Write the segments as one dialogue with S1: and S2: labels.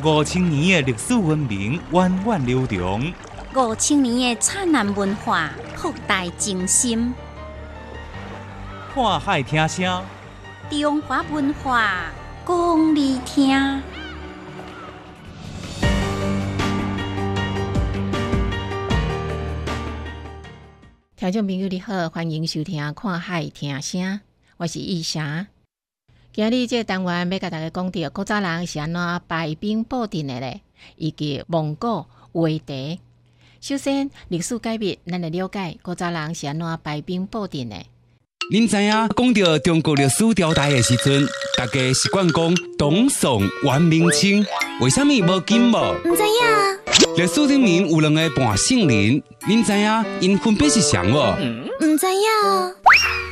S1: 五千年的历史文明源远流长，
S2: 五千年的灿烂文化博大精深。
S1: 看海听声，
S2: 中华文化讲你听。
S3: 听众朋友你好，欢迎收听《看海听声》，我是易霞。今日这个单元要甲大家讲到古早人是安怎排兵布阵的咧，以及蒙古围敌。首先，历史改变，咱来了解古早人是安怎排兵布阵的。
S4: 您知影讲到中国历史朝代的时阵，大家习惯讲董宋元明清，为什么无金无？
S2: 唔知影。
S4: 历史里面有两个半姓人，您知影因分别是谁无？
S2: 唔知影。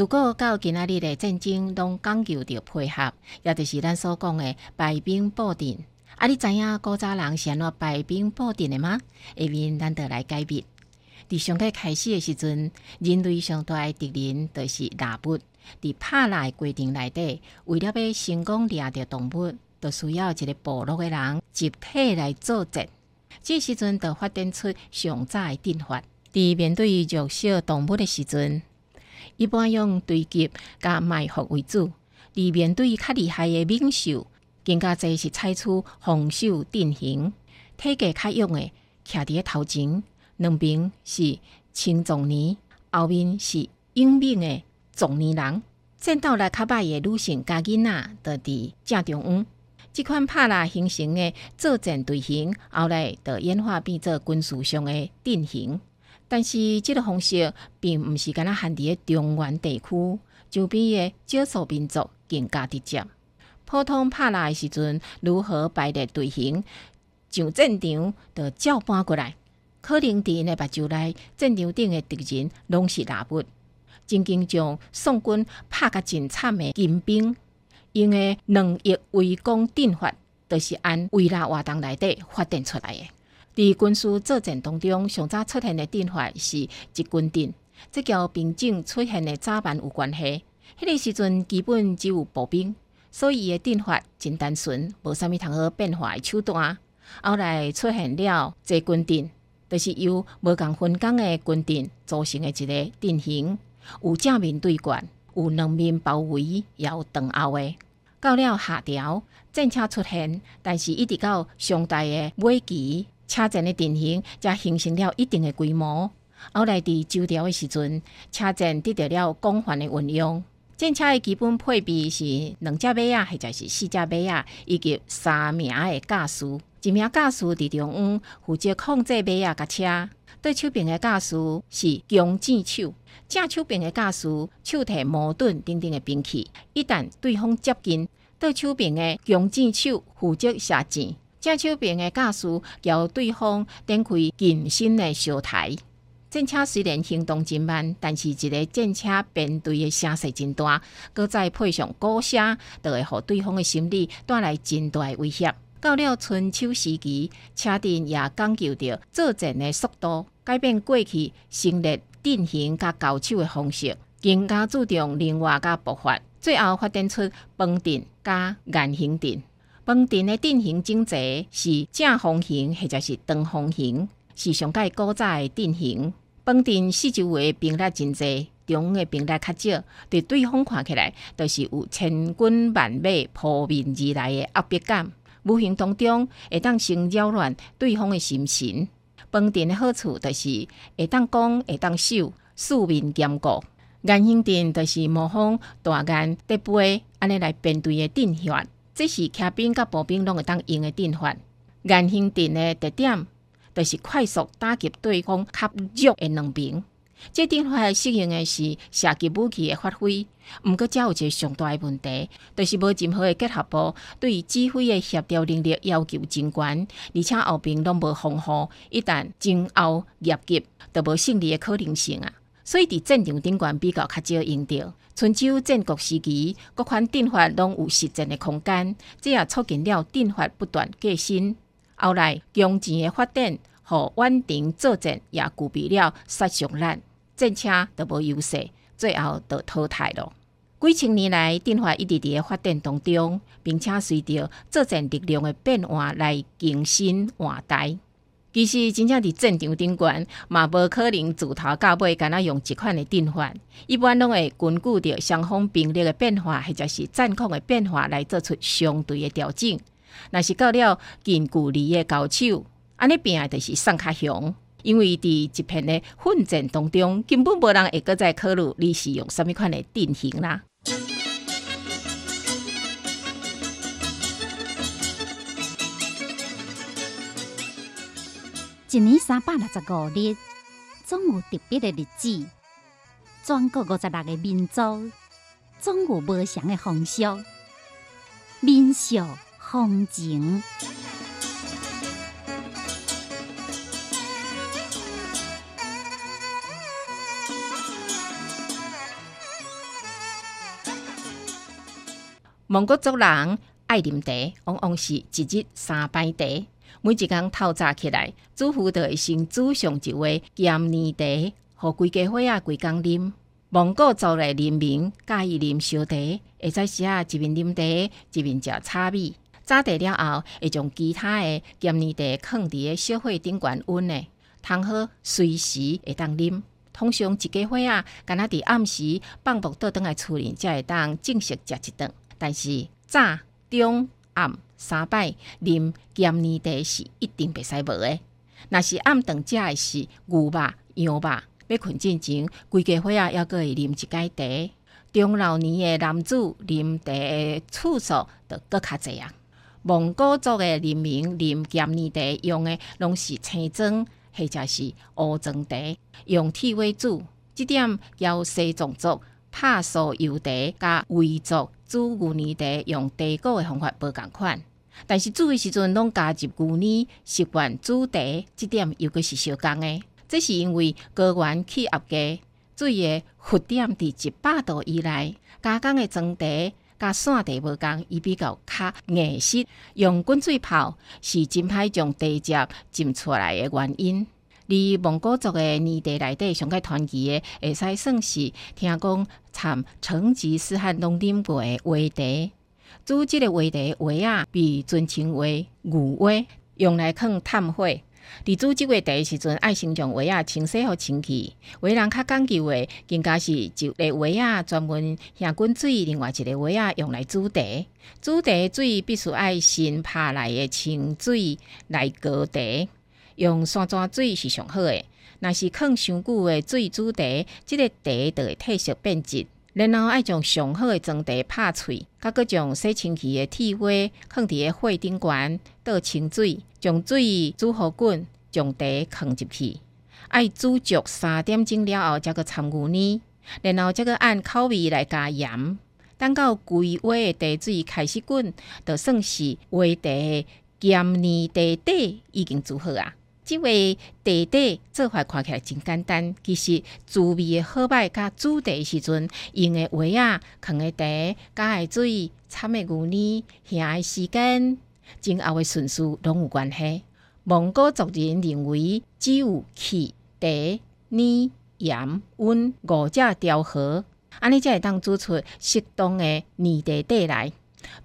S3: 自古到今仔日的战争，拢讲究着配合，也就是咱所讲的排兵布阵。啊，你知影古早人是安怎排兵布阵的吗？下面咱得来解密。伫上个开始的时阵，人类上大的敌人就是蜡物。伫拍蜡的过程内底，为了要成功掠着动物，就需要一个部落的人集体来作战。这时阵，就发展出上早的阵法。伫面对弱小动物的时阵，一般用对击加埋伏为主，而面对较厉害的猛兽，更加侪是采取防守阵型。体格较勇的，徛伫头前，两边是青壮年，后面是英明的壮年人。战斗力较歹的女性加囡仔，就伫正中央。即款拍拉形成的作战队形，后来就演化变做军事上的阵型。但是，这个方式并毋是干那限伫中原地区，周边的少数民族更加直接。普通拍来的时阵，如何排列队形上战场，就照搬过来。可能伫因的目睭内，战场顶的敌人拢是蜡物，曾经将宋军拍甲真惨的金兵，用的两翼围攻阵法，就是按围拉活动内底发展出来的。伫军事作战当中，上早出现的阵法是一军阵，这交兵种出现的早晚有关系。迄个时阵基本只有步兵，所以伊的阵法真单纯，无啥物通好变化的手段。后来出现了这军阵，就是由无共分工的军阵组成的一个阵型，有正面对决，有两面包围，也有长后的。到了下朝，战车出现，但是一直到上代的尾期。车站的定型才形成了一定的规模。后来伫周朝的时阵，车站得到了广泛的运用。战车的基本配备是两只马啊，或者是四只马啊，以及三名的驾驶。一名驾驶伫中央负责控制马啊甲车。对手边的驾驶是弓箭手，正手边的驾驶手提矛盾等等的兵器。一旦对方接近，对手边的弓箭手负责射箭。正手边的驾驶由对方展开近身的小台。战车虽然行动真慢，但是一个战车面对的声势真大，搁再配上鼓声，就会互对方的心理带来真大的威胁。到了春秋时期，车阵也讲究着作战的速度，改变过去成立阵型甲交手的方式，更加注重灵活甲爆发，最后发展出崩阵加圆形阵。崩阵的阵型整齐是正方形或者是长方形，是上界古早的阵型。崩阵四周围兵力真济，中的兵力较少，对对方看起来都是有千军万马扑面而来的压迫感。无形当中会当先扰乱对方的心神。崩阵的好处就是会当攻，会当守，四面坚固。圆形阵就是模仿大雁叠飞安尼来编队的阵法。这是骑兵甲步兵拢会当用的阵法。圆形阵的特点，就是快速打击对方较弱的两边。这阵法适应的是射击武器的发挥，毋过则有一个上大的问题，就是无任何的结合部对指挥的协调能力要求真悬，而且后边拢无防护，一旦前后夹击，就无胜利的可能性啊。所以伫战场顶悬比较较少用到。春秋战国时期，各款阵法拢有实战的空间，这也促进了阵法不断革新。后来弓箭的发展，和远程作战也具备了杀伤力。战车都无优势，最后就淘汰了。几千年来，阵法一直伫发展当中，并且随着作战力量的变化来更新换代。其实，真正伫战场顶悬，嘛无可能自头到尾敢若用一款的电法，一般拢会根据着双方兵力的变化，或者是战况的变化来做出相对的调整。若是到了近距离的交手，安尼变就是上较凶。因为伫一片的混战当中，根本无人会搁再考虑你是用什么款的阵型啦。
S5: 一年三百六十五日，总有特别的日子。全国五十六个民族，总有无相的风俗、民俗风情。
S3: 蒙古族人爱啉茶，往往是一日三杯茶。每一工透早起来，主妇就会先煮上一杯咸年茶，互规家伙仔规工啉。蒙古族的人民介意啉烧茶，会在时啊一面啉茶，一面食炒米。早茶了后，会将其他的咸年茶放伫个小火顶悬温呢，汤好随时会当啉。通常一家伙仔敢若伫暗时放牧倒转来厝里，才会当正式食一顿。但是早、中、三摆啉咸泥茶是一定袂使无诶。若是暗顿食诶是牛肉、羊肉，要困之前，规家伙仔还阁会啉一解茶。中老年诶男子啉茶诶次数就搁较济啊。蒙古族诶人民啉咸泥茶用诶拢是青砖或者是乌砖茶，用铁为主。这点要西藏族拍酥油茶甲维族。煮牛奶茶用茶果的方法无共款，但是煮的时阵拢加入牛奶，习惯煮茶，这点又阁是相共的。这是因为高原气压低，水的沸点伫一百度以内，加工的装茶甲散茶无共，伊比较较硬实。用滚水泡是真歹将茶汁浸出来的原因。而蒙古族的年代内底上较传奇的，会使算是听讲参成吉思汗拢啉过的话题。煮即个话题话啊，被尊称为牛话，用来放炭火。伫煮即个茶时阵，爱先将话啊清洗互清气。话人较讲究诶，更加是一个话啊专门下滚水，另外一个话啊用来煮茶。煮茶水必须爱先拍来的清水来熬茶。用山泉水是上好诶，若是放伤久诶水煮茶，即个茶就会褪色变质。然后爱将上好诶装茶拍碎，甲佮将洗清气诶铁锅放伫个火顶悬，倒清水，将水煮好滚，将茶放入去。爱煮足三点钟了后，才佮掺牛奶，然后才佮按口味来加盐。等到规碗诶茶水开始滚，就算是锅茶咸年茶底已经煮好啊。即位茶底做法看起来真简单，其实滋味的好歹甲煮茶时阵用的锅啊，放的茶、加的水、掺的牛奶、下的时间、前后的顺序拢有关系。蒙古族人认为，只有气、茶、奶、盐、温五者调和，安尼才会当煮出适当的泥茶底来。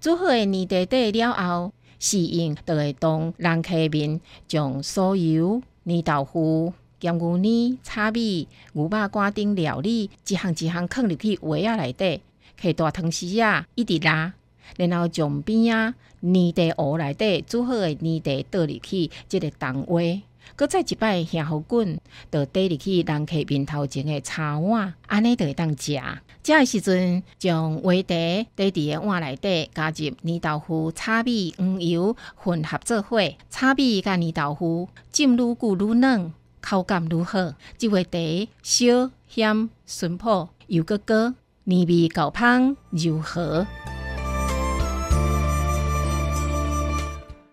S3: 煮好的泥茶底了后。适应就会当人客面，将所有泥豆腐、咸牛奶、炒米、牛肉干等料理一项一项放入去碗仔内底，摕大汤匙啊一直拉，然后将边啊泥地锅内底煮好的泥地倒入去，即个汤碗。搁再一摆下好滚，就倒入去人客面头前的茶碗，安尼就会当食。食的时阵，将话茶倒伫个碗内底，加入泥豆腐、炒米、黄油混合做伙，炒米甲泥豆腐浸愈久愈嫩，口感如何？即位茶小咸醇朴又个高，年味够香柔和。